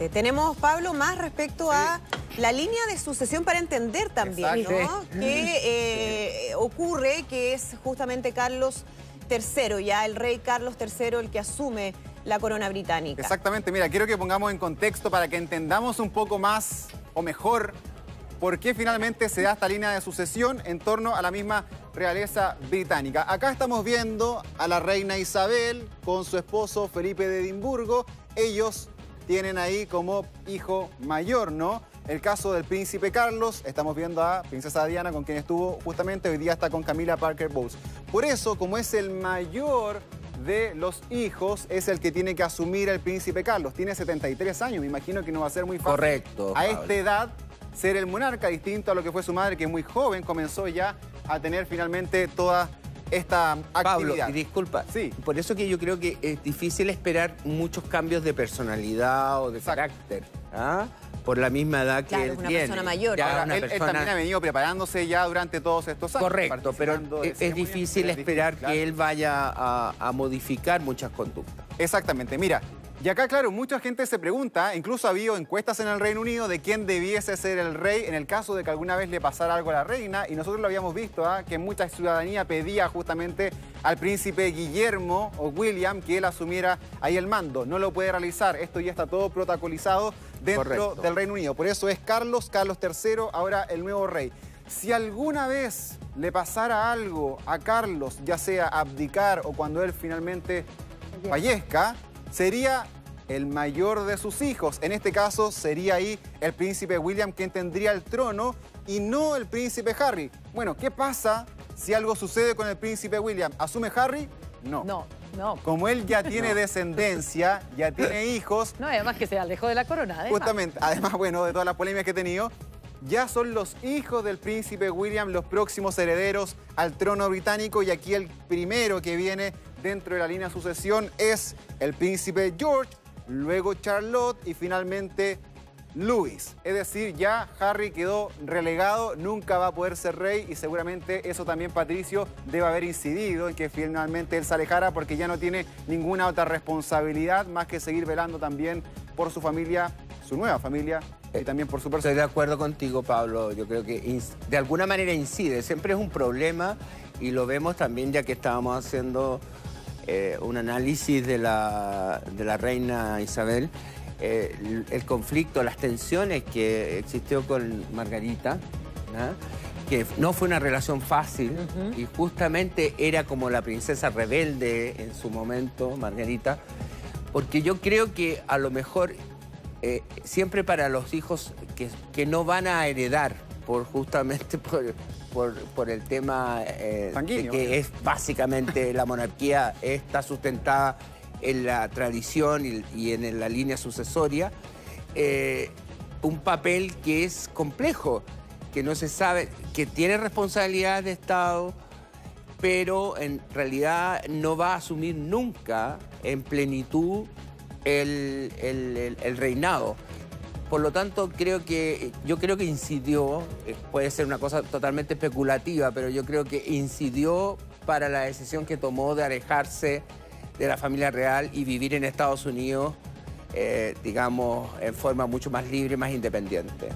Exactamente. Tenemos, Pablo, más respecto a la línea de sucesión para entender también, ¿no? Que eh, ocurre que es justamente Carlos III, ya el rey Carlos III el que asume la corona británica. Exactamente, mira, quiero que pongamos en contexto para que entendamos un poco más o mejor por qué finalmente se da esta línea de sucesión en torno a la misma realeza británica. Acá estamos viendo a la reina Isabel con su esposo Felipe de Edimburgo. Ellos tienen ahí como hijo mayor, ¿no? El caso del príncipe Carlos, estamos viendo a princesa Diana con quien estuvo justamente, hoy día está con Camila Parker Bowles. Por eso, como es el mayor de los hijos es el que tiene que asumir el príncipe Carlos. Tiene 73 años, me imagino que no va a ser muy fácil. Correcto. A esta edad, ser el monarca, distinto a lo que fue su madre, que muy joven, comenzó ya a tener finalmente toda esta actividad. Pablo, y disculpa, sí. por eso que yo creo que es difícil esperar muchos cambios de personalidad o de carácter. ¿ah? por la misma edad que él una tiene. persona mayor. Ya, él, también ha venido preparándose ya durante todos estos años. Correcto, pero es, difícil esperar que él vaya a modificar muchas conductas. Exactamente, mira, y acá, claro, mucha gente se pregunta, incluso ha habido encuestas en el Reino Unido de quién debiese ser el rey en el caso de que alguna vez le pasara algo a la reina, y nosotros lo habíamos visto, ¿ah? que mucha ciudadanía pedía justamente al príncipe Guillermo o William que él asumiera ahí el mando. No lo puede realizar, esto ya está todo protocolizado dentro del Reino Unido. Por eso es Carlos, Carlos III, ahora el nuevo rey. Si alguna vez le pasara algo a Carlos, ya sea abdicar o cuando él finalmente fallezca, sería el mayor de sus hijos. En este caso sería ahí el príncipe William quien tendría el trono y no el príncipe Harry. Bueno, ¿qué pasa si algo sucede con el príncipe William? ¿Asume Harry? No. No, no. Como él ya tiene descendencia, ya tiene hijos... No, además que se alejó de la corona, además. Justamente, además, bueno, de todas las polémicas que he tenido, ya son los hijos del príncipe William los próximos herederos al trono británico y aquí el primero que viene dentro de la línea de sucesión es el príncipe George, luego Charlotte y finalmente Louis. Es decir, ya Harry quedó relegado, nunca va a poder ser rey y seguramente eso también Patricio debe haber incidido en que finalmente él se alejara porque ya no tiene ninguna otra responsabilidad más que seguir velando también por su familia, su nueva familia y también por su persona. Estoy de acuerdo contigo, Pablo. Yo creo que de alguna manera incide. Siempre es un problema y lo vemos también ya que estábamos haciendo eh, un análisis de la, de la reina Isabel, eh, el, conflicto, las tensiones que existió con Margarita, que no fue una relación fácil y justamente era como la princesa rebelde en su momento, Margarita, porque yo creo que a lo mejor eh, siempre para los hijos que, que no van a heredar por justamente por, por, el tema eh, que es básicamente la monarquía está sustentada en la tradición y, en la línea sucesoria, eh, un papel que es complejo, que no se sabe, que tiene responsabilidad de Estado, pero en realidad no va a asumir nunca en plenitud el reinado. Por lo tanto, creo que, yo creo que incidió, eh, puede ser una cosa totalmente especulativa, pero yo creo que incidió para la decisión que tomó de alejarse de la familia real y vivir en Estados Unidos, eh, digamos, en forma mucho más libre y más independiente.